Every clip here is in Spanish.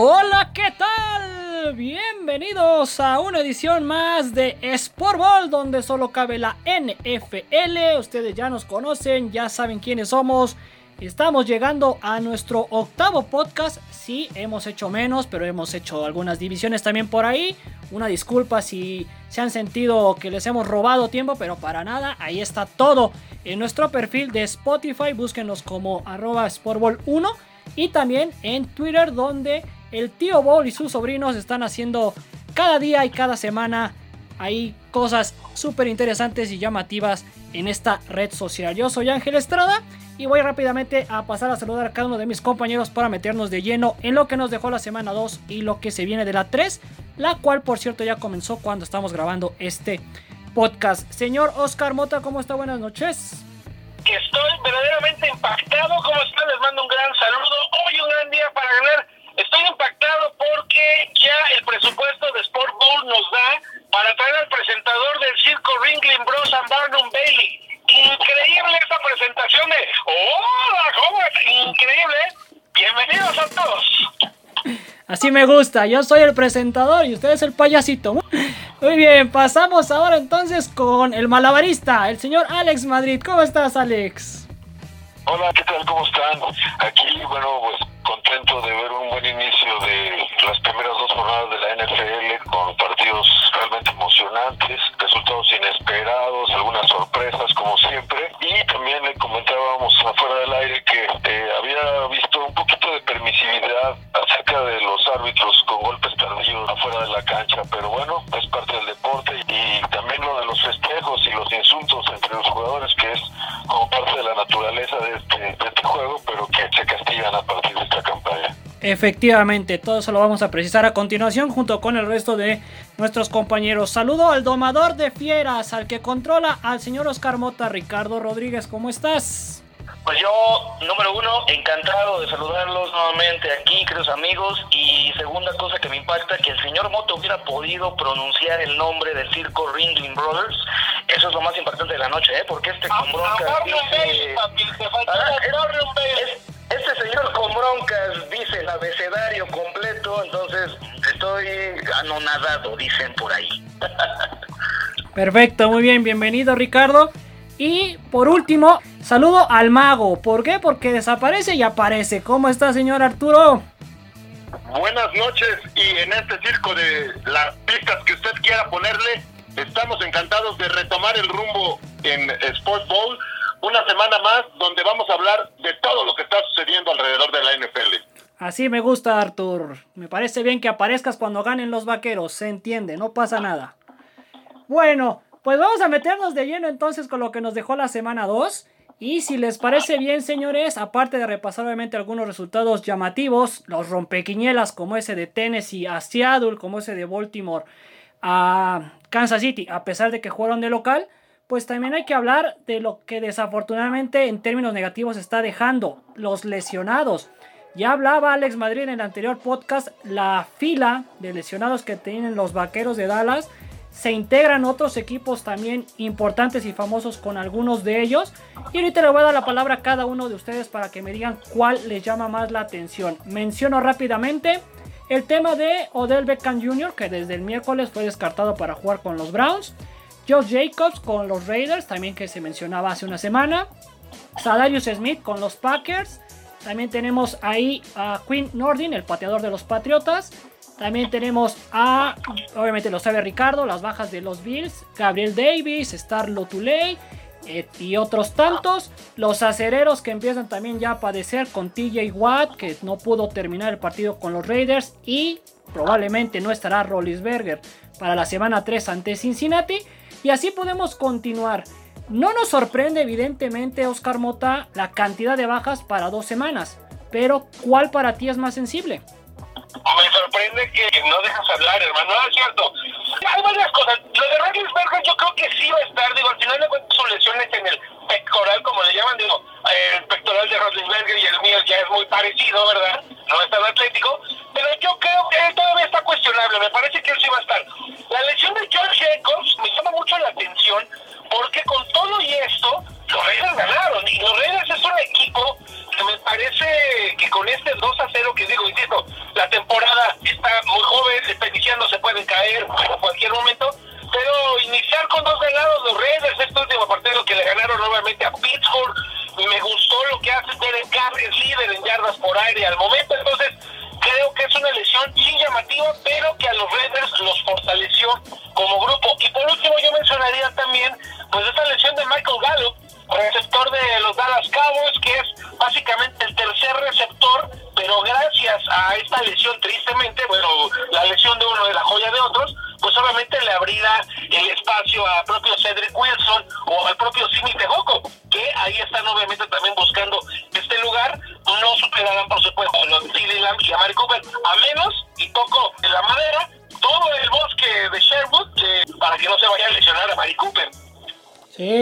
Hola, ¿qué tal? Bienvenidos a una edición más de Sport Ball, donde solo cabe la NFL. Ustedes ya nos conocen, ya saben quiénes somos. Estamos llegando a nuestro octavo podcast. Sí, hemos hecho menos, pero hemos hecho algunas divisiones también por ahí. Una disculpa si se han sentido que les hemos robado tiempo, pero para nada. Ahí está todo en nuestro perfil de Spotify. Búsquenos como arroba Sportball1 y también en Twitter donde el tío Ball y sus sobrinos están haciendo cada día y cada semana hay cosas súper interesantes y llamativas en esta red social. Yo soy Ángel Estrada y voy rápidamente a pasar a saludar a cada uno de mis compañeros para meternos de lleno en lo que nos dejó la semana 2 y lo que se viene de la 3, la cual por cierto ya comenzó cuando estamos grabando este podcast. Señor Oscar Mota, ¿cómo está? Buenas noches. Estoy verdaderamente impactado. ¿Cómo están? Les mando un gran saludo. Hoy un gran día para ganar. Estoy impactado porque ya el presupuesto de Sport Bowl nos da para traer al presentador del circo Ringling Bros. and Barnum Bailey. Increíble esta presentación de ¡Hola, jóvenes! Increíble. Bienvenidos a todos. Así me gusta, yo soy el presentador y usted es el payasito. Muy bien, pasamos ahora entonces con el malabarista, el señor Alex Madrid. ¿Cómo estás, Alex? Hola, ¿qué tal? ¿Cómo están? Aquí, bueno, Efectivamente, todo eso lo vamos a precisar a continuación junto con el resto de nuestros compañeros. Saludo al domador de fieras, al que controla al señor Oscar Mota, Ricardo Rodríguez, ¿cómo estás? Pues yo, número uno, encantado de saludarlos nuevamente aquí, queridos amigos. Y segunda cosa que me impacta, que el señor Moto hubiera podido pronunciar el nombre del circo Ringling Brothers. Eso es lo más importante de la noche, ¿eh? Porque este con broncas dice... Ah, es- este señor con broncas dice el abecedario completo, entonces estoy anonadado, dicen por ahí. Perfecto, muy bien, bienvenido Ricardo. Y por último, saludo al mago. ¿Por qué? Porque desaparece y aparece. ¿Cómo está, señor Arturo? Buenas noches y en este circo de las pistas que usted quiera ponerle, estamos encantados de retomar el rumbo en Sport Bowl, una semana más donde vamos a hablar de todo lo que está sucediendo alrededor de la NFL. Así me gusta, Artur. Me parece bien que aparezcas cuando ganen los vaqueros. Se entiende, no pasa nada. Bueno, pues vamos a meternos de lleno entonces con lo que nos dejó la semana 2. Y si les parece bien, señores, aparte de repasar obviamente algunos resultados llamativos, los rompequiñelas como ese de Tennessee a Seattle, como ese de Baltimore a Kansas City, a pesar de que jugaron de local, pues también hay que hablar de lo que desafortunadamente en términos negativos está dejando los lesionados. Ya hablaba Alex Madrid en el anterior podcast, la fila de lesionados que tienen los vaqueros de Dallas. Se integran otros equipos también importantes y famosos con algunos de ellos. Y ahorita le voy a dar la palabra a cada uno de ustedes para que me digan cuál les llama más la atención. Menciono rápidamente el tema de Odell Beckham Jr., que desde el miércoles fue descartado para jugar con los Browns. Josh Jacobs con los Raiders, también que se mencionaba hace una semana. Sadarius Smith con los Packers. También tenemos ahí a Quinn Nordin, el pateador de los Patriotas. También tenemos a, obviamente lo sabe Ricardo, las bajas de los Bills. Gabriel Davis, Starlo Tuley eh, y otros tantos. Los acereros que empiezan también ya a padecer con TJ Watt, que no pudo terminar el partido con los Raiders. Y probablemente no estará Rollinsberger para la semana 3 ante Cincinnati. Y así podemos continuar. No nos sorprende evidentemente, Oscar Mota, la cantidad de bajas para dos semanas. Pero, ¿cuál para ti es más sensible? Me sorprende que no dejas hablar, hermano. No, es cierto. Hay varias cosas. Lo de Roethlisberger yo creo que sí va a estar. Digo, al final de cuentas su lesión es en el pectoral, como le llaman. Digo, el pectoral de Roethlisberger y el mío ya es muy parecido, ¿verdad? No es tan atlético. Pero yo creo que él todavía está cuestionable. Me parece que él sí va a estar. Al momento,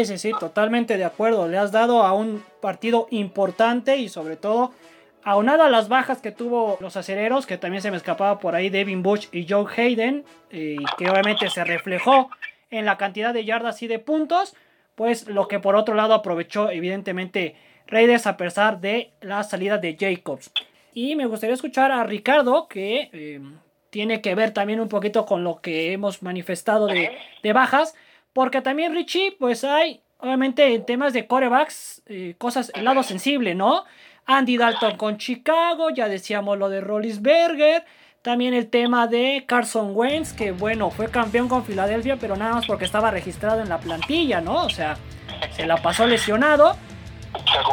Sí, sí, totalmente de acuerdo. Le has dado a un partido importante y sobre todo aunado a las bajas que tuvo los acereros, que también se me escapaba por ahí Devin Bush y Joe Hayden, y que obviamente se reflejó en la cantidad de yardas y de puntos, pues lo que por otro lado aprovechó evidentemente Raiders a pesar de la salida de Jacobs. Y me gustaría escuchar a Ricardo, que eh, tiene que ver también un poquito con lo que hemos manifestado de bajas. Porque también, Richie, pues hay, obviamente, en temas de corebacks, eh, cosas, el lado sensible, ¿no? Andy Dalton con Chicago, ya decíamos lo de Rollinsberger. También el tema de Carson Wentz, que bueno, fue campeón con Filadelfia, pero nada más porque estaba registrado en la plantilla, ¿no? O sea, se la pasó lesionado.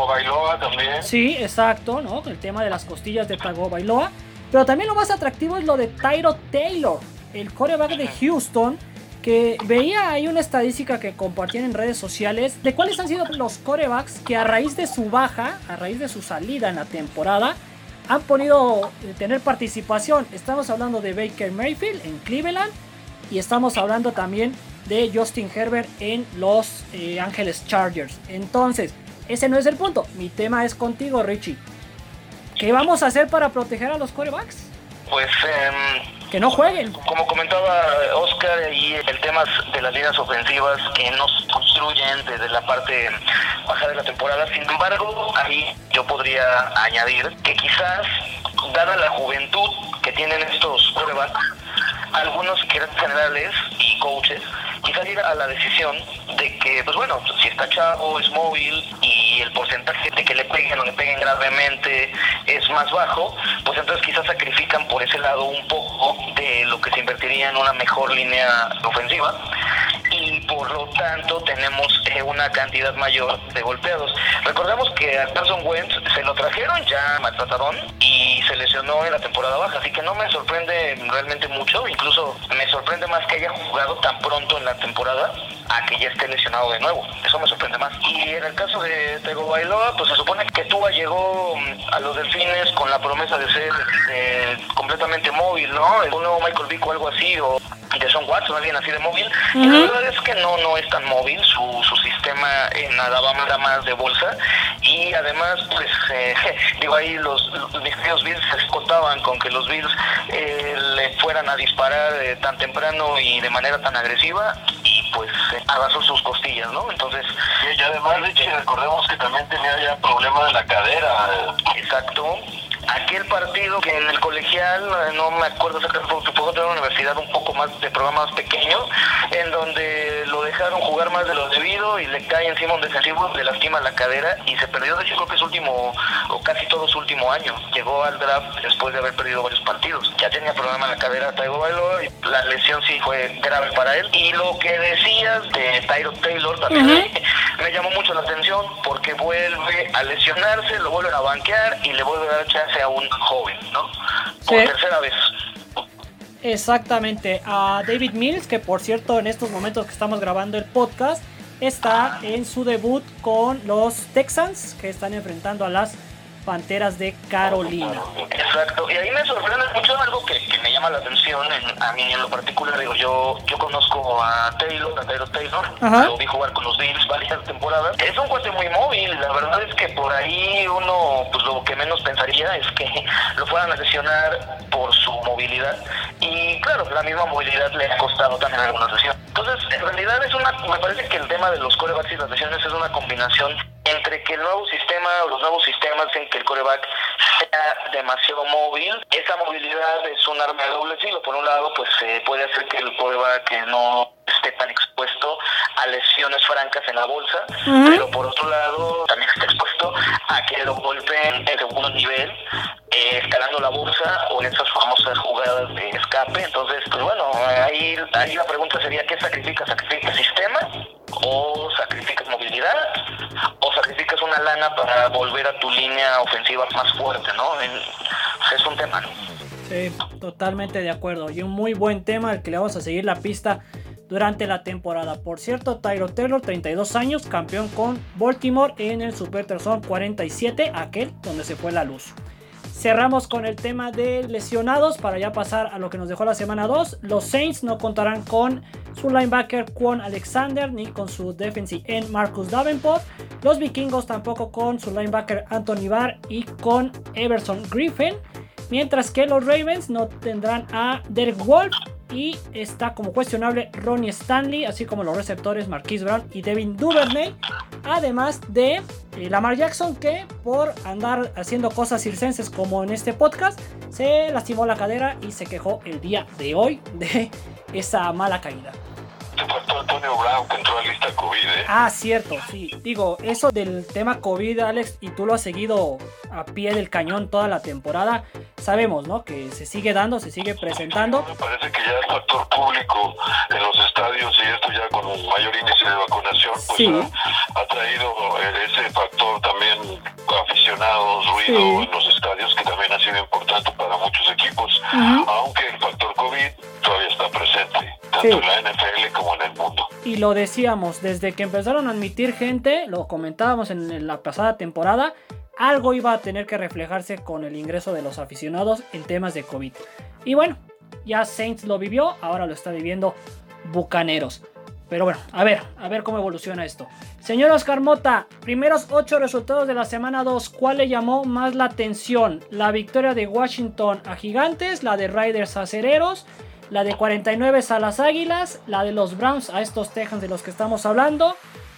Bailoa también. Sí, exacto, ¿no? El tema de las costillas de Tago Bailoa. Pero también lo más atractivo es lo de Tyro Taylor, el coreback de Houston que veía ahí una estadística que compartían en redes sociales de cuáles han sido los corebacks que a raíz de su baja, a raíz de su salida en la temporada, han podido eh, tener participación. Estamos hablando de Baker Mayfield en Cleveland y estamos hablando también de Justin Herbert en Los eh, Ángeles Chargers. Entonces, ese no es el punto. Mi tema es contigo, Richie. ¿Qué vamos a hacer para proteger a los corebacks? Pues eh, que no jueguen. Como comentaba Oscar, y el tema de las líneas ofensivas que nos construyen desde la parte baja de la temporada. Sin embargo, ahí yo podría añadir que quizás, dada la juventud que tienen estos quarterbacks, algunos generales y coaches quizás llega a la decisión de que, pues bueno, si está chavo, es móvil y el porcentaje de que le peguen o le peguen gravemente es más bajo, pues entonces quizás sacrifican por ese lado un poco de lo que se invertiría en una mejor línea ofensiva y por lo tanto tenemos eh, una cantidad mayor de golpeados. Recordemos que a Carson Wentz se lo trajeron ya maltratadón y se lesionó en la temporada baja, así que no me sorprende realmente mucho, incluso me sorprende más que haya jugado tan pronto en la temporada a que ya esté lesionado de nuevo. Eso me sorprende más. Y en el caso de Tego Bailoa, pues se supone que Tua llegó mm, a los Delfines con la promesa de ser eh, completamente móvil, ¿no? Un nuevo Michael Vick o algo así, o de Son Watson, alguien así de móvil. Y la verdad es que no, no es tan móvil, su, su sistema en Alabama era más de bolsa. Y además, pues, eh, digo, ahí los, mis queridos Bills contaban con que los Bills eh, le fueran a disparar eh, tan temprano y de manera tan agresiva. Pues abrazó sus costillas, ¿no? Entonces. Y además, Richie, recordemos que también tenía ya problema de la cadera. Exacto aquel partido que en el colegial, no me acuerdo exactamente, porque puedo tener una universidad un poco más de programa más pequeño, en donde lo dejaron jugar más de lo debido y le cae encima un defensivo, le lastima la cadera y se perdió, de hecho creo que es último, o casi todo su último año. Llegó al draft después de haber perdido varios partidos. Ya tenía problema en la cadera Taigo Bailo y la lesión sí fue grave para él. Y lo que decías de Tyro Taylor también me llamó mucho la atención porque vuelve a lesionarse, lo vuelven a banquear y le vuelve a dar chance a un joven, ¿no? Por tercera vez. Exactamente. A David Mills, que por cierto en estos momentos que estamos grabando el podcast, está en su debut con los Texans, que están enfrentando a las Panteras de Carolina. Exacto, y ahí me sorprende mucho algo que, me llama la atención a mí en lo particular. Digo, yo yo conozco a Taylor, a Taylor Taylor, lo vi jugar con los Bills varias temporadas. Es un cuate muy móvil, la verdad es que por ahí uno, pues lo que menos pensaría es que lo fueran a lesionar por su movilidad. Y claro, la misma movilidad le ha costado también alguna lesión. Entonces, en realidad es una, me parece que el tema de los corebacks y las lesiones es una combinación entre que el nuevo sistema o los nuevos sistemas en que el coreback sea demasiado móvil, esa movilidad es un arma de doble filo. Por un lado, pues eh, puede hacer que el coreback no esté tan expuesto a lesiones francas en la bolsa, pero por otro lado también está expuesto a que lo golpeen en segundo nivel, eh, escalando la bolsa o en esas famosas jugadas de escape. Entonces, pues bueno, ahí, ahí la pregunta sería, ¿qué sacrifica? ¿Sacrifica sistema? ¿O sacrificas movilidad? ¿O sacrificas una lana para volver a tu línea ofensiva más fuerte, no? es un tema. Sí, totalmente de acuerdo. Y un muy buen tema al que le vamos a seguir la pista durante la temporada. Por cierto, Tyro Taylor, 32 años, campeón con Baltimore en el Super Terzón 47, aquel donde se fue la luz. Cerramos con el tema de lesionados para ya pasar a lo que nos dejó la semana 2. Los Saints no contarán con su linebacker Quan Alexander ni con su defensive end Marcus Davenport. Los vikingos tampoco con su linebacker Anthony Barr y con Everson Griffin. Mientras que los Ravens no tendrán a Derek Wolf y está como cuestionable Ronnie Stanley, así como los receptores Marquise Brown y Devin Duvernay. Además de eh, Lamar Jackson, que por andar haciendo cosas circenses como en este podcast, se lastimó la cadera y se quejó el día de hoy de esa mala caída. Antonio Brown que entró a lista COVID, ¿eh? Ah, cierto, sí. Digo, eso del tema COVID, Alex, y tú lo has seguido a pie del cañón toda la temporada. Sabemos, ¿no? Que se sigue dando, se sigue presentando. Me parece que ya el factor público en los estadios y esto ya con un mayor índice de vacunación, pues ha, traído eh, ese factor también aficionados, ruido en los estadios que también ha sido importante para muchos equipos, aunque el factor COVID todavía está presente tanto en la NFL como en el mundo. Y lo decíamos, desde que empezaron a admitir gente, lo comentábamos en la pasada temporada, algo iba a tener que reflejarse con el ingreso de los aficionados en temas de COVID. Y bueno, ya Saints lo vivió, ahora lo está viviendo Bucaneros. Pero bueno, a ver, a ver cómo evoluciona esto. Señor Oscar Mota, primeros 8 resultados de la semana 2, ¿cuál le llamó más la atención? La victoria de Washington a Gigantes, la de Riders a Cereros, la de 49 a las Águilas, la de los Browns a estos Texans de los que estamos hablando,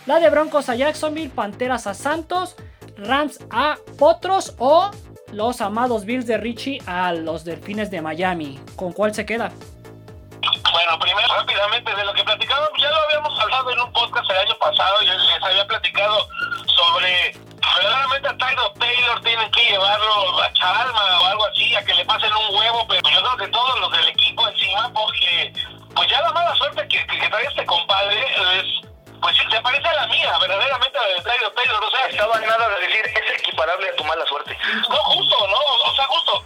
la de Broncos a Jacksonville, Panteras a Santos, Rams a Potros o los amados Bills de Richie a los Delfines de Miami. ¿Con cuál se queda? Bueno, primero rápidamente de lo que platicábamos, ya lo habíamos hablado en un podcast el año pasado, y les había platicado sobre verdaderamente a Tyler Taylor tienen que llevarlo a Chalma o algo así, a que le pasen un huevo, pero yo creo que todos los del equipo encima, porque pues ya la mala suerte que, que, trae este compadre es se parece a la mía, verdaderamente a la de Tyler Taylor, o sea... Estaba nada de decir, es equiparable a tu mala suerte. No, justo, ¿no? O sea, justo,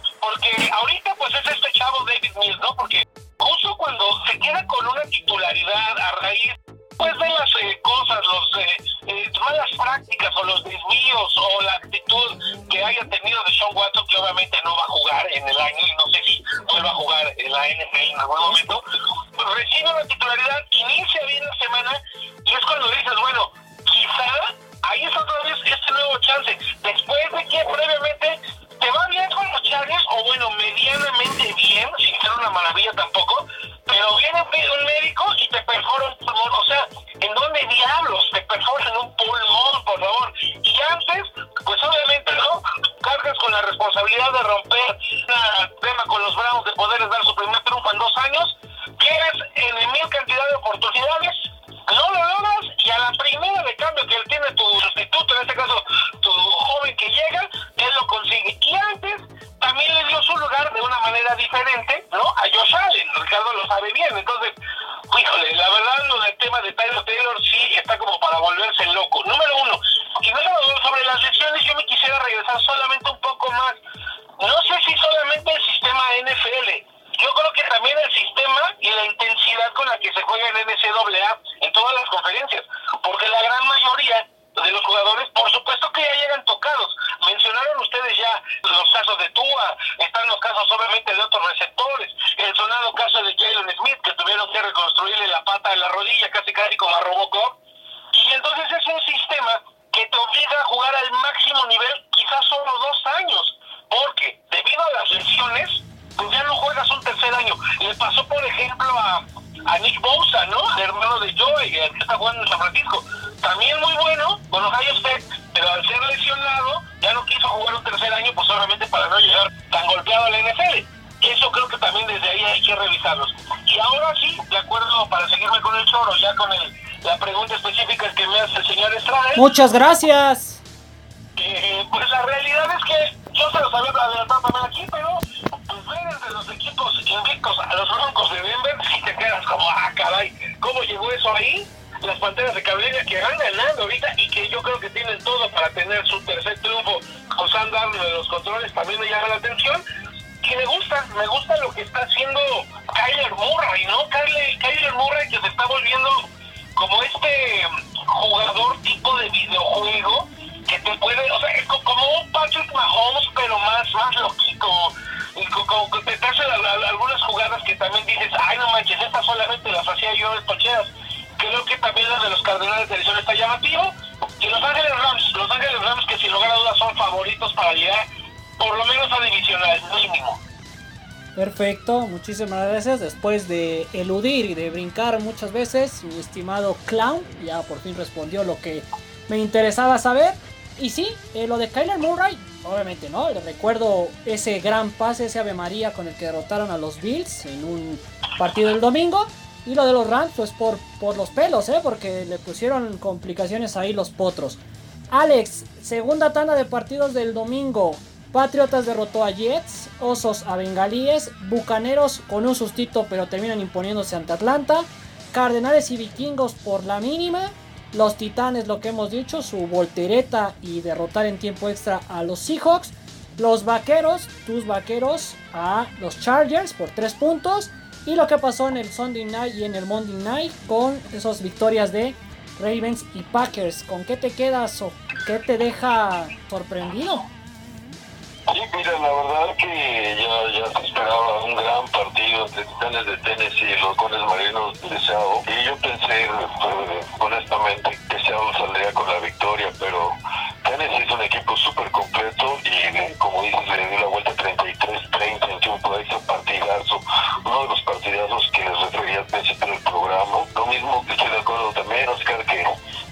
no llegar tan golpeado a la NFL. Eso creo que también desde ahí hay que revisarlos. Y ahora sí, de acuerdo, para seguirme con el choro, ya con el, la pregunta específica que me hace el señor Estrada. Muchas gracias. Eh, pues la realidad es que yo se los había adelantado también aquí, pero pues ver desde los equipos invictos a los Broncos de Denver, si te quedas como, ah, caray, ¿cómo llegó eso ahí? Las Panteras de Carolina que van ganando ahorita y que yo creo que tienen todo para tener su tercer de los controles también me llama la atención. Y me gusta, me gusta lo que está haciendo Kyler Murray, ¿no? Kyler, Kyler Murray que se está volviendo como este jugador tipo de videojuego que te puede, o sea, como un Patrick Mahomes, pero más, más loquito. Y como que te hace algunas jugadas que también dices, ay, no manches, estas solamente las hacía yo en cocheras. Creo que también la de los Cardenales de Arizona está llamativo. Y Los Ángeles Rams, Los Ángeles Rams sin lugar son favoritos para llegar por lo menos a divisional mínimo. Perfecto, muchísimas gracias. Después de eludir y de brincar muchas veces, mi estimado Clown ya por fin respondió lo que me interesaba saber. Y sí, eh, lo de Kyler Murray, obviamente no. Recuerdo ese gran pase, ese Ave María con el que derrotaron a los Bills en un partido del domingo. Y lo de los Rams, pues por, por los pelos, ¿eh? porque le pusieron complicaciones ahí los potros. Alex, segunda tanda de partidos del domingo. Patriotas derrotó a Jets, Osos a Bengalíes, Bucaneros con un sustito pero terminan imponiéndose ante Atlanta, Cardenales y Vikingos por la mínima, los Titanes lo que hemos dicho, su voltereta y derrotar en tiempo extra a los Seahawks, los Vaqueros, tus Vaqueros a los Chargers por 3 puntos. Y lo que pasó en el Sunday Night y en el Monday Night con esas victorias de Ravens y Packers. ¿Con qué te quedas o qué te deja sorprendido? Sí, mira, la verdad que ya, ya se esperaba un gran partido entre Titanes de Tennessee y los Cones Marinos de Seattle. Y yo pensé, eh, honestamente, que Seattle saldría con la victoria, pero Tennessee es un equipo súper completo y, como dices, le dio la vuelta 33-30 en tiempo extra, partidazo. Uno de los partidazos que les refería al principio del programa. Lo mismo que estoy de acuerdo también, Oscar, que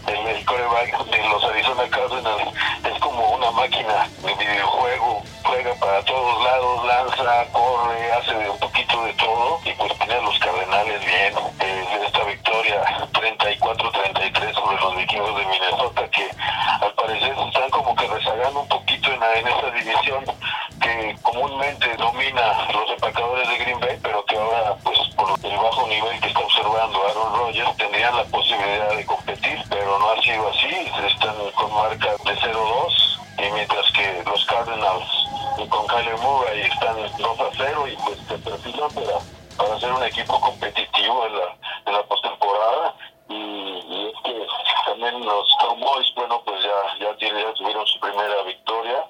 el, el coreback de los Arizona Cardinals es como una máquina de videojuego, juega para todos lados, lanza, corre, hace un poquito de todo y pues tiene a los Cardenales bien. Eh, esta victoria 34-33 sobre los vikingos de Minnesota que al parecer están como que rezagando un poquito en, en esa división que comúnmente domina los empacadores de Green Bay, pero que ahora pues por el bajo nivel que está observando Aaron Rodgers tendrían la posibilidad de competir, pero no ha sido así, están con marca de 0-2 y mientras que los Cardinals y con Kyler Murray están 2 a 0 y pues se perfilan para, para ser un equipo competitivo en la, en la postemporada y, y es que también los Cowboys, bueno pues ya, ya, tienen, ya tuvieron su primera victoria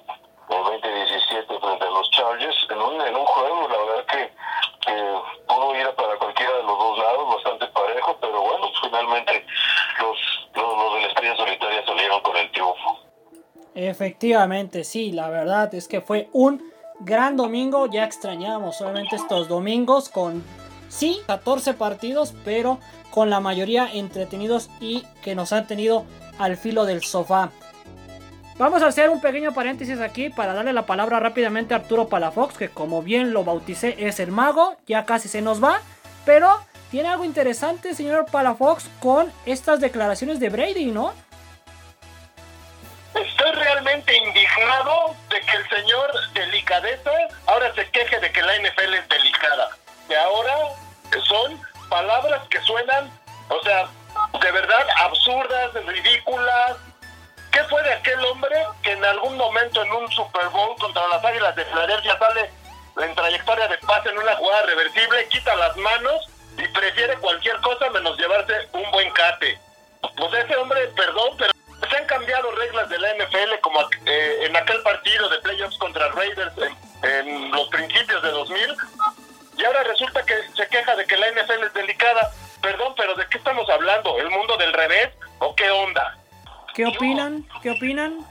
el 20-17 frente a los Chargers en un, en un juego la verdad que, que pudo ir para cualquiera de los dos lados bastante parejo pero bueno finalmente los, los, los de la estrella solitaria salieron con el triunfo Sí, la verdad es que fue un gran domingo. Ya extrañábamos solamente estos domingos con, sí, 14 partidos, pero con la mayoría entretenidos y que nos han tenido al filo del sofá. Vamos a hacer un pequeño paréntesis aquí para darle la palabra rápidamente a Arturo Palafox, que como bien lo bauticé es el mago, ya casi se nos va, pero tiene algo interesante, señor Palafox, con estas declaraciones de Brady, ¿no? Estoy realmente indignado de que el señor delicadeza ahora se queje de que la NFL es delicada. Que ahora son palabras que suenan, o sea, de verdad absurdas, ridículas. ¿Qué fue de aquel hombre que en algún momento en un Super Bowl contra las Águilas de Filadelfia sale en trayectoria de pase en una jugada reversible, quita las manos y prefiere cualquier cosa menos llevarse un buen cate? Pues ese hombre, perdón, pero se han cambiado reglas de la NFL como eh, en aquel partido de playoffs contra Raiders en, en, los principios de 2000 y ahora resulta que se queja de que la NFL es delicada. Perdón, pero ¿de qué estamos hablando? ¿El mundo del revés o qué onda? ¿Qué opinan? ¿Qué opinan?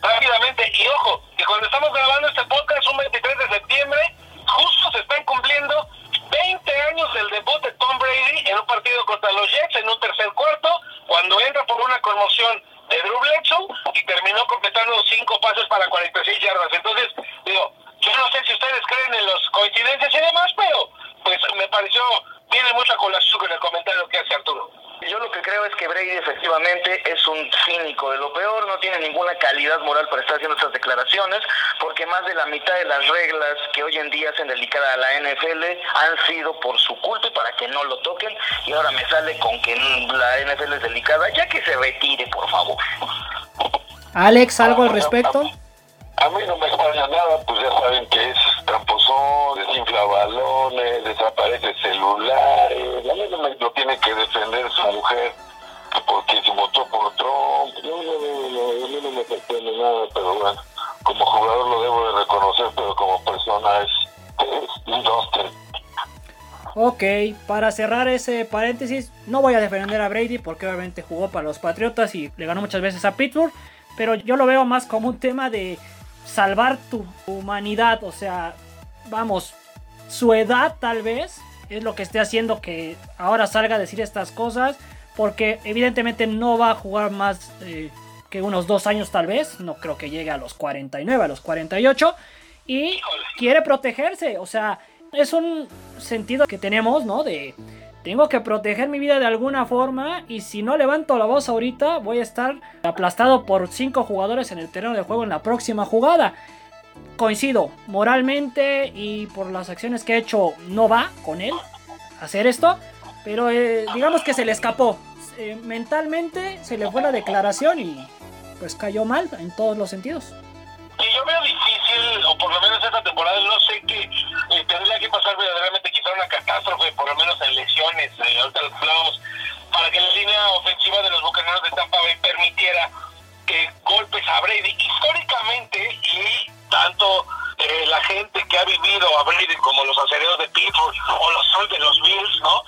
Rápidamente, y ojo, que cuando estamos grabando este podcast, un 23 de septiembre, justo se están cumpliendo 20 años del debut de Tom Brady en un partido contra los Jets en un tercer cuarto, cuando entra por una conmoción de Drew Bledsoe y terminó completando cinco pases para 46 yardas. Entonces, digo, yo no sé si ustedes creen en las coincidencias y demás, pero pues me pareció, viene mucha colación con el comentario que hace Arturo. Yo lo que creo es que Brady efectivamente es un cínico de lo peor, no tiene ninguna calidad moral para estar haciendo estas declaraciones, porque más de la mitad de las reglas que hoy en día hacen delicada a la NFL han sido por su culpa y para que no lo toquen, y ahora me sale con que la NFL es delicada, ya que se retire, por favor. Alex, ¿algo al respecto? A mí no me extraña nada, pues ya saben que es tramposón, desinfla balones, desaparece celulares. A mí no me lo tiene que defender su mujer porque se votó por Trump. No, no, no, no me sorprende nada, pero bueno, como jugador lo debo de reconocer, pero como persona es, es un dustin. Ok, para cerrar ese paréntesis, no voy a defender a Brady porque obviamente jugó para los Patriotas y le ganó muchas veces a Pittsburgh, pero yo lo veo más como un tema de salvar tu humanidad, o sea, vamos, su edad tal vez es lo que esté haciendo que ahora salga a decir estas cosas, porque evidentemente no va a jugar más eh, que unos dos años tal vez, no creo que llegue a los 49, a los 48, y quiere protegerse, o sea, es un sentido que tenemos, ¿no? De tengo que proteger mi vida de alguna forma y si no levanto la voz ahorita voy a estar aplastado por cinco jugadores en el terreno de juego en la próxima jugada. Coincido, moralmente y por las acciones que ha hecho no va con él hacer esto, pero eh, digamos que se le escapó. Eh, mentalmente se le fue la declaración y pues cayó mal en todos los sentidos que yo veo difícil, o por lo menos esta temporada, no sé qué, eh, tendría que pasar verdaderamente quizá una catástrofe, por lo menos en lesiones, eh, ahorita los hablamos, para que la línea ofensiva de los Bucaneros de Tampa Bay permitiera que golpes a Brady. Históricamente, y tanto eh, la gente que ha vivido a Brady como los acereros de Pittsburgh o los Sol de los Bills, ¿no?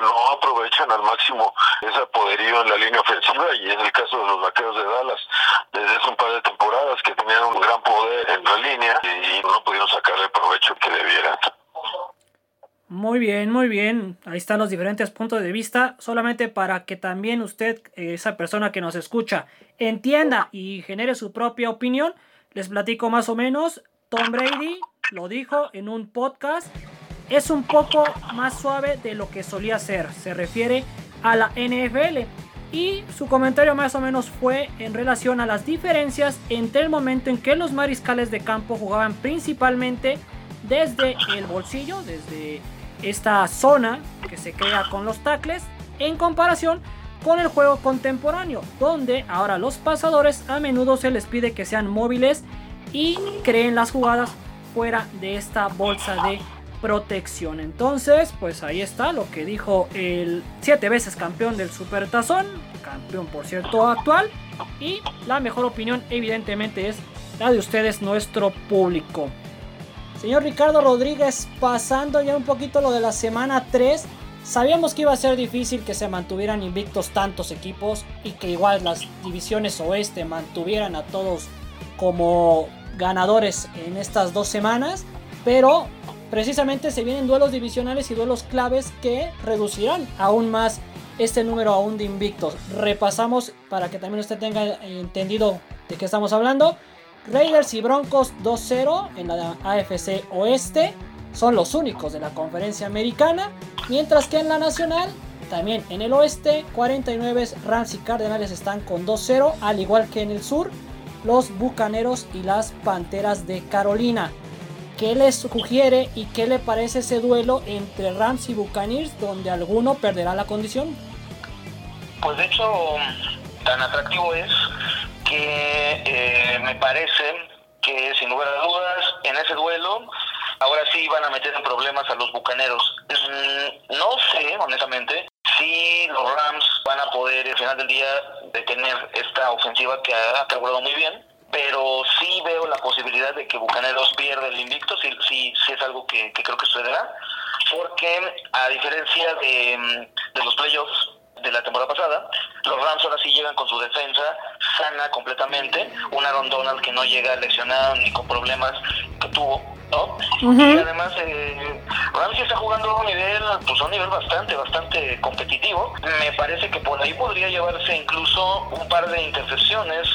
No aprovechan al máximo ese poderío en la línea ofensiva y es el caso de los Vaqueros de Dallas desde hace un par de temporadas que tenían un gran poder en la línea y no pudieron sacarle el provecho que debieran. Muy bien, muy bien. Ahí están los diferentes puntos de vista. Solamente para que también usted, esa persona que nos escucha, entienda y genere su propia opinión, les platico más o menos. Tom Brady lo dijo en un podcast, es un poco más suave de lo que solía ser. Se refiere a la NFL. Y su comentario más o menos fue en relación a las diferencias entre el momento en que los mariscales de campo jugaban principalmente desde el bolsillo, desde esta zona que se crea con los tackles, en comparación con el juego contemporáneo, donde ahora los pasadores a menudo se les pide que sean móviles y creen las jugadas fuera de esta bolsa de protección. Entonces, pues ahí está lo que dijo el siete veces campeón del Super Tazón, campeón por cierto actual, y la mejor opinión evidentemente es la de ustedes, nuestro público. Señor Ricardo Rodríguez, pasando ya un poquito lo de la semana 3, sabíamos que iba a ser difícil que se mantuvieran invictos tantos equipos y que igual las divisiones oeste mantuvieran a todos como ganadores en estas dos semanas, pero precisamente se vienen duelos divisionales y duelos claves que reducirán aún más este número aún de invictos. Repasamos para que también usted tenga entendido de qué estamos hablando. Raiders y Broncos 2-0 en la AFC Oeste son los únicos de la conferencia americana, mientras que en la nacional, también en el oeste, 49 Rams y Cardenales están con 2-0, al igual que en el sur, los Bucaneros y las Panteras de Carolina. ¿Qué les sugiere y qué le parece ese duelo entre Rams y Buccaneers donde alguno perderá la condición? Pues de hecho, tan atractivo es que eh, me parece que sin lugar a dudas en ese duelo ahora sí van a meter en problemas a los bucaneros. Mm, no sé, honestamente, si los Rams van a poder al final del día detener esta ofensiva que ha carburado muy bien pero sí veo la posibilidad de que Bucaneros pierda el invicto, sí, sí, sí es algo que, creo que sucederá, porque a diferencia de, de los playoffs de la temporada pasada, los Rams ahora sí llegan con su defensa sana completamente, un Aaron Donald que no llega lesionado ni con problemas que tuvo, ¿no? Y además eh, Rams está jugando a un nivel, pues a un nivel bastante, bastante competitivo. Me parece que por ahí podría llevarse incluso un par de intercepciones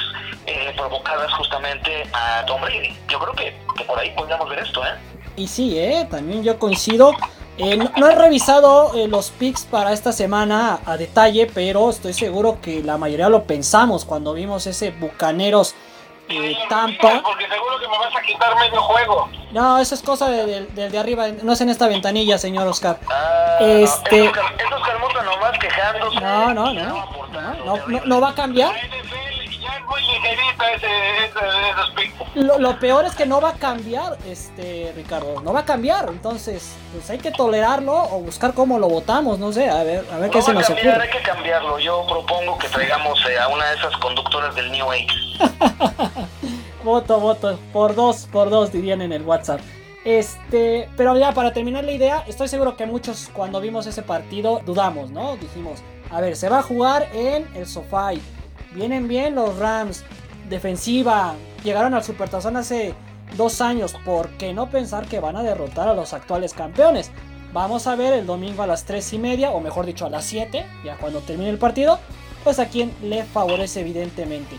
eh, provocadas justamente a Tom Brady. Yo creo que, que por ahí podríamos ver esto, ¿eh? Y sí, ¿eh? También yo coincido. Eh, no, he revisado eh, los picks para esta semana a detalle, pero estoy seguro que la mayoría lo pensamos cuando vimos ese Bucaneros Tampa. Porque seguro que me vas a quitar medio juego. No, eso es cosa del de, de, arriba, no es en esta ventanilla, señor Oscar. Ah, este... Estos nomás quejándose. No, no, no. No, no, no va a cambiar. Lo, lo, peor es que no va a cambiar, este Ricardo, no va a cambiar, entonces pues hay que tolerarlo o buscar cómo lo votamos, no sé, a ver, a ver qué se nos cambiar, ocurre. Hay que cambiarlo, yo propongo que traigamos eh, a una de esas conductoras del New Age. voto, voto, por dos, por dos dirían en el WhatsApp. Este, pero ya para terminar la idea, estoy seguro que muchos cuando vimos ese partido dudamos, ¿no? Dijimos, a ver, se va a jugar en el sofá. Vienen bien los Rams. Defensiva. Llegaron al Supertazón hace dos años. ¿Por qué no pensar que van a derrotar a los actuales campeones? Vamos a ver el domingo a las 3 y media, o mejor dicho a las 7, ya cuando termine el partido, pues a quien le favorece evidentemente.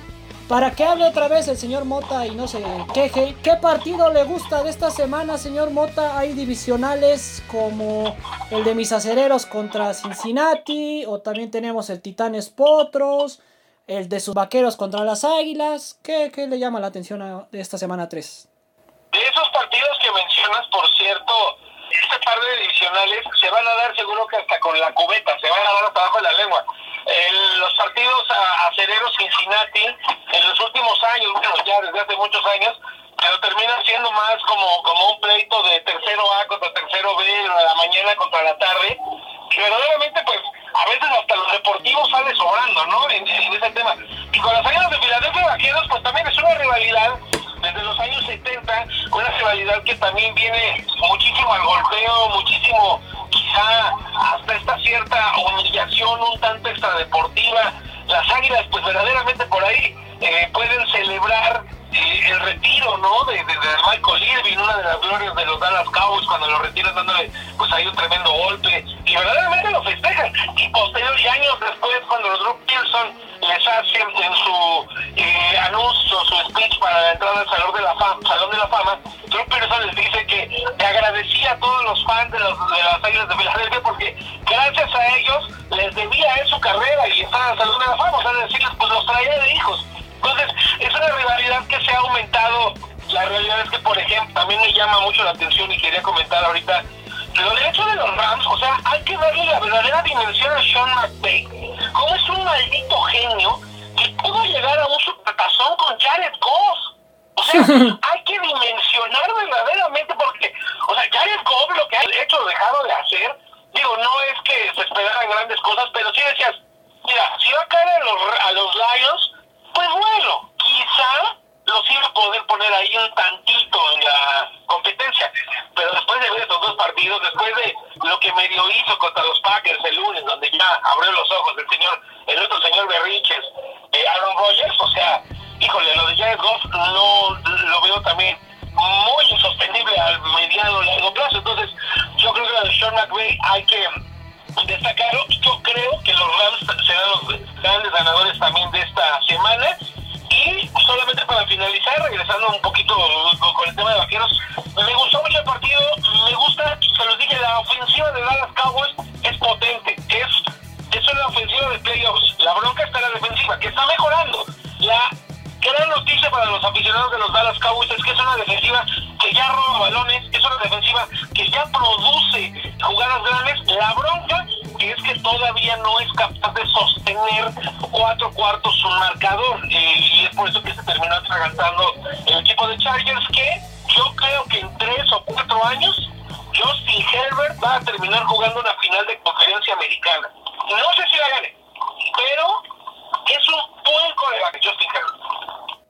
Para que hable otra vez el señor Mota y no se queje, ¿qué partido le gusta de esta semana, señor Mota? Hay divisionales como el de mis acereros contra Cincinnati, o también tenemos el Titanes Potros, el de sus vaqueros contra las águilas. ¿Qué, qué le llama la atención a, de esta semana 3? De esos partidos que mencionas, por cierto, este par de divisionales se van a dar seguro que hasta con la cubeta, se van a dar hasta abajo de la lengua. los partidos acereros Cincinnati en los últimos años, bueno, ya desde hace muchos años, pero terminan siendo más como, como un pleito de tercero A contra tercero B, de la mañana contra la tarde, que verdaderamente pues a veces hasta los deportivos sale sobrando, ¿no? En, ese tema. Y con las águilas de Filadelfia Vaqueros, pues también es una rivalidad desde los años 70, una rivalidad que también viene muchísimo al golpeo, muchísimo quizá hasta esta cierta humillación un tanto extradeportiva. Las águilas, pues verdaderamente por ahí eh, pueden celebrar eh, el retiro, ¿no? De, de, Michael Irving, una de las glorias de los Dallas Cowboys, cuando lo retiran dándole, pues ahí un tremendo golpe, y verdaderamente lo festejan. Y posterior y años después, cuando los Drew Pearson les hacen en su eh, anuncio, su speech para la entrada al Salón de la Fama, Salón de la Fama Drew Pearson les dice que te agradecía a todos los fans de, los, de las Águilas de Filadelfia porque gracias a ellos les debía en su carrera y estar en el Salón de la Fama, o sea, decirles, pues los traía de hijos. Entonces, es una rivalidad que se ha aumentado. La realidad es que, por ejemplo, también me llama mucho la atención y quería comentar ahorita lo de hecho de los Rams, o sea, hay que darle la verdadera dimensión a Sean McVay. Como es un maldito genio que pudo llegar a un supertazón con Jared Goff. O sea, hay que dimensionar verdaderamente porque, o sea, Jared Goff lo que ha hecho o dejado de hacer, digo, no es que se esperaran grandes cosas, pero sí decías, mira, si va a caer a los, a los Lions, cuatro cuartos su marcador. Eh, y es por eso que se terminó atragantando el equipo de Chargers, que yo creo que en tres o cuatro años Justin Herbert va a terminar jugando una final de conferencia americana. No sé si la gane, pero es un buen coreback Justin Herbert.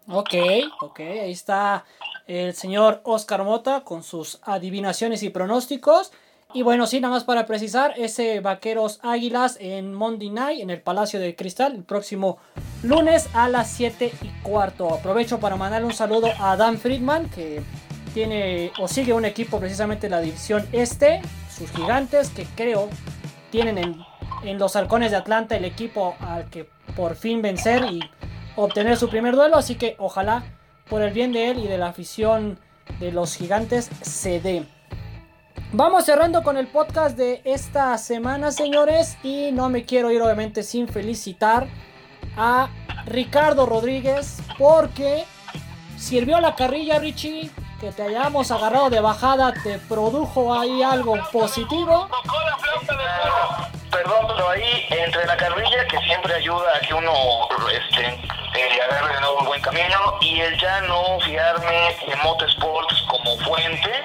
Ok, ok, ahí está el señor Oscar Mota con sus adivinaciones y pronósticos. Y bueno, sí, nada más para precisar, ese Vaqueros Águilas en Monday Night en el Palacio de Cristal el próximo lunes a las 7 y cuarto. Aprovecho para mandarle un saludo a Dan Friedman que tiene o sigue un equipo precisamente en la división este, sus gigantes que creo tienen en, en los halcones de Atlanta el equipo al que por fin vencer y obtener su primer duelo. Así que ojalá por el bien de él y de la afición de los gigantes se dé. Vamos cerrando con el podcast de esta semana, señores. Y no me quiero ir, obviamente, sin felicitar a Ricardo Rodríguez. Porque sirvió la carrilla, Richie. Que te hayamos agarrado de bajada, te produjo ahí algo positivo. Perdón, pero ahí entre la carrilla que siempre ayuda a que uno este, eh, agarre de nuevo un buen camino y el ya no fiarme de Motorsports como fuente.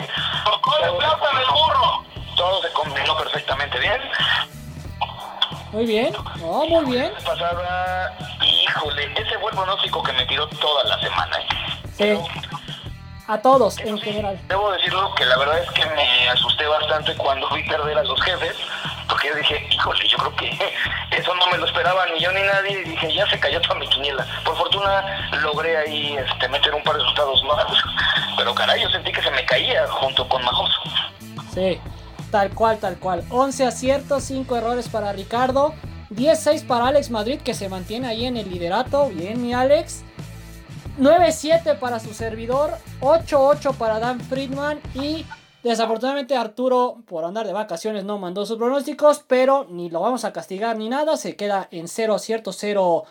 Burro! Todo se combinó perfectamente bien. Muy bien, oh, muy bien. Pasada, híjole, ese fue el pronóstico que me tiró toda la semana. Sí. A todos en general. Debo decirlo que la verdad es que me asusté bastante cuando vi perder a los jefes, porque dije, híjole, yo creo que eso no me lo esperaba ni yo ni nadie, y dije, ya se cayó toda mi quiniela. Por fortuna logré ahí este, meter un par de resultados más, pero caray, yo sentí que se me caía junto con Mahomes. Sí, tal cual, tal cual. 11 aciertos, 5 errores para Ricardo, 10-6 para Alex Madrid, que se mantiene ahí en el liderato. Bien, mi Alex. 9-7 para su servidor, 8-8 para Dan Friedman y desafortunadamente Arturo por andar de vacaciones no mandó sus pronósticos, pero ni lo vamos a castigar ni nada, se queda en 0 aciertos, 0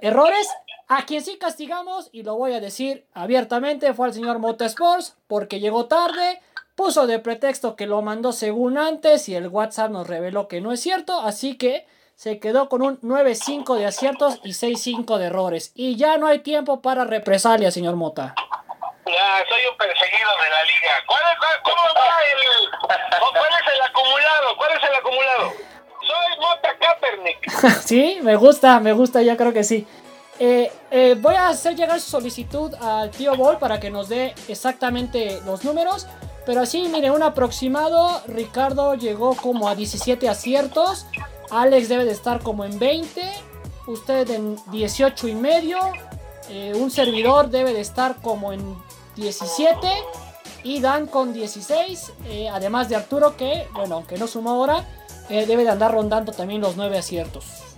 errores. A quien sí castigamos, y lo voy a decir abiertamente, fue al señor Motorsports porque llegó tarde, puso de pretexto que lo mandó según antes y el WhatsApp nos reveló que no es cierto, así que se quedó con un 9-5 de aciertos y 6-5 de errores. Y ya no hay tiempo para represalia, señor Mota. Ya, soy un perseguido de la liga. ¿Cuál es, cuál, cómo va el, ¿Cuál es el acumulado? ¿Cuál es el acumulado? Soy Mota Kaepernick. sí, me gusta, me gusta, yo creo que sí. Eh, eh, voy a hacer llegar su solicitud al tío Ball para que nos dé exactamente los números. Pero así, mire, un aproximado. Ricardo llegó como a 17 aciertos. Alex debe de estar como en 20. Usted en 18 y medio. Eh, un servidor debe de estar como en 17. Y Dan con 16. Eh, además de Arturo que, bueno, aunque no sumó ahora, debe de andar rondando también los 9 aciertos.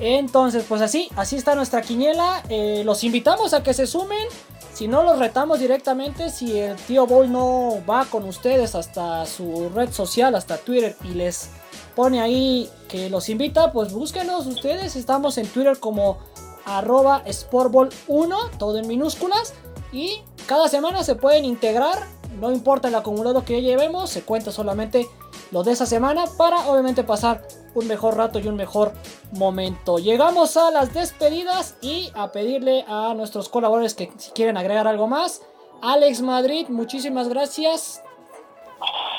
Entonces, pues así, así está nuestra quiniela. los invitamos a que se sumen. Si no los retamos directamente, si el tío Boy no va con ustedes hasta su red social, hasta Twitter y les pone ahí que los invita, pues búsquenos ustedes. Estamos en Twitter como arroba sportball1, todo en minúsculas. Y cada semana se pueden integrar. No importa el acumulado que llevemos, se cuenta solamente lo de esa semana para obviamente pasar un mejor rato y un mejor momento. Llegamos a las despedidas y a pedirle a nuestros colaboradores que si quieren agregar algo más. Alex Madrid, muchísimas gracias.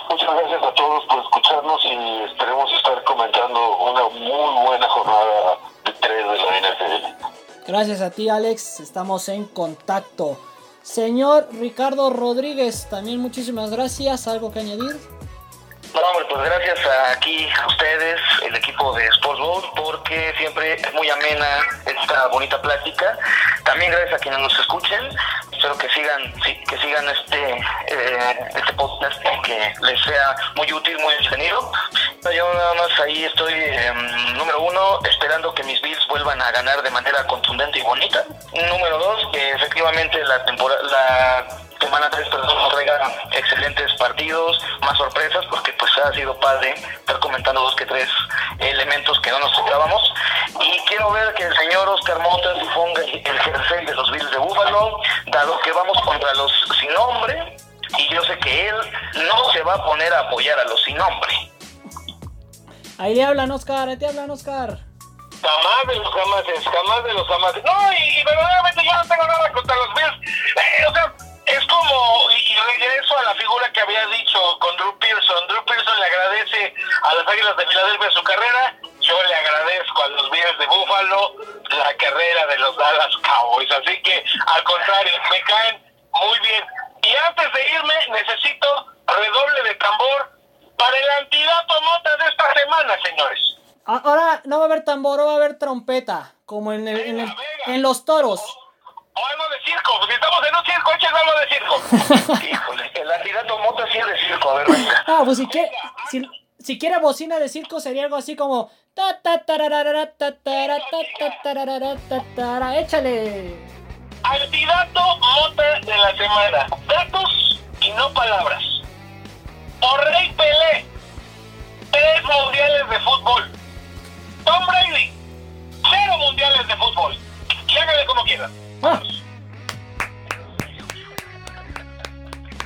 Muchas gracias a todos por escucharnos y esperemos estar comentando una muy buena jornada de tres de la NFL. Gracias a ti Alex, estamos en contacto. Señor Ricardo Rodríguez, también muchísimas gracias. ¿Algo que añadir? No, pues gracias a aquí a ustedes, el equipo de Sports porque siempre es muy amena esta bonita plática. También gracias a quienes nos escuchen. Espero que sigan, que sigan este eh, este podcast que les sea muy útil, muy entretenido. Yo nada más ahí estoy, em, número uno, esperando que mis Bills vuelvan a ganar de manera contundente y bonita. Número dos, que efectivamente la temporada, semana 3 perdón, nos traiga excelentes partidos, más sorpresas, porque pues ha sido padre estar comentando dos que tres elementos que no nos esperábamos. Y quiero ver que el señor Oscar Montes ponga el jersey de los Bills de Búfalo, dado que vamos contra los sin nombre. Y se va a poner a apoyar a los sin nombre. Ahí te hablan, Oscar, ahí te hablan, Oscar. Jamás de los jamases, jamás de los jamases. No, y, verdaderamente yo no tengo nada contra los Bills. Eh, o sea, es como, y, regreso a la figura que había dicho con Drew Pearson. Drew Pearson le agradece a las Águilas de Filadelfia su carrera. Yo le agradezco a los Bills de Buffalo la carrera de los Dallas Cowboys. Así que, al contrario, me caen muy bien. Y antes de irme, necesito redoble de tambor para el antidato nota de esta semana, señores. Ahora no va a haber tambor, va a haber trompeta, como en, el, en, los toros. O, algo de circo, si estamos en un circo, echen algo de circo. Híjole, el antidato mota sí es de circo, a ver, venga. Ah, pues si quiere, si, si quiere bocina de circo sería algo así como... Ta, ta, ta, échale. Antidato mota de la semana. Datos y no palabras. Por Rey Pelé. Tres mundiales de fútbol. Tom Brady. Cero mundiales de fútbol. Y como quiera. Ah.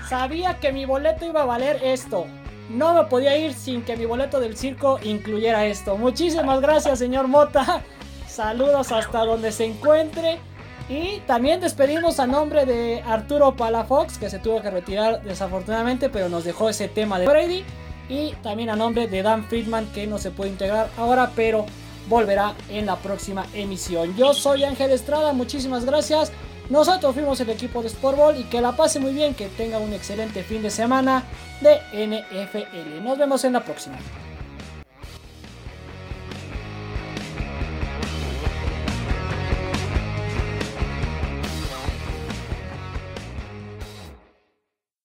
Sabía que mi boleto iba a valer esto. No me podía ir sin que mi boleto del circo incluyera esto. Muchísimas gracias, señor Mota. Saludos hasta donde se encuentre. Y también despedimos a nombre de Arturo Palafox, que se tuvo que retirar desafortunadamente, pero nos dejó ese tema de Brady. Y también a nombre de Dan Friedman, que no se puede integrar ahora, pero volverá en la próxima emisión. Yo soy Ángel Estrada, muchísimas gracias. Nosotros fuimos el equipo de Sportball y que la pase muy bien, que tenga un excelente fin de semana de NFL. Nos vemos en la próxima.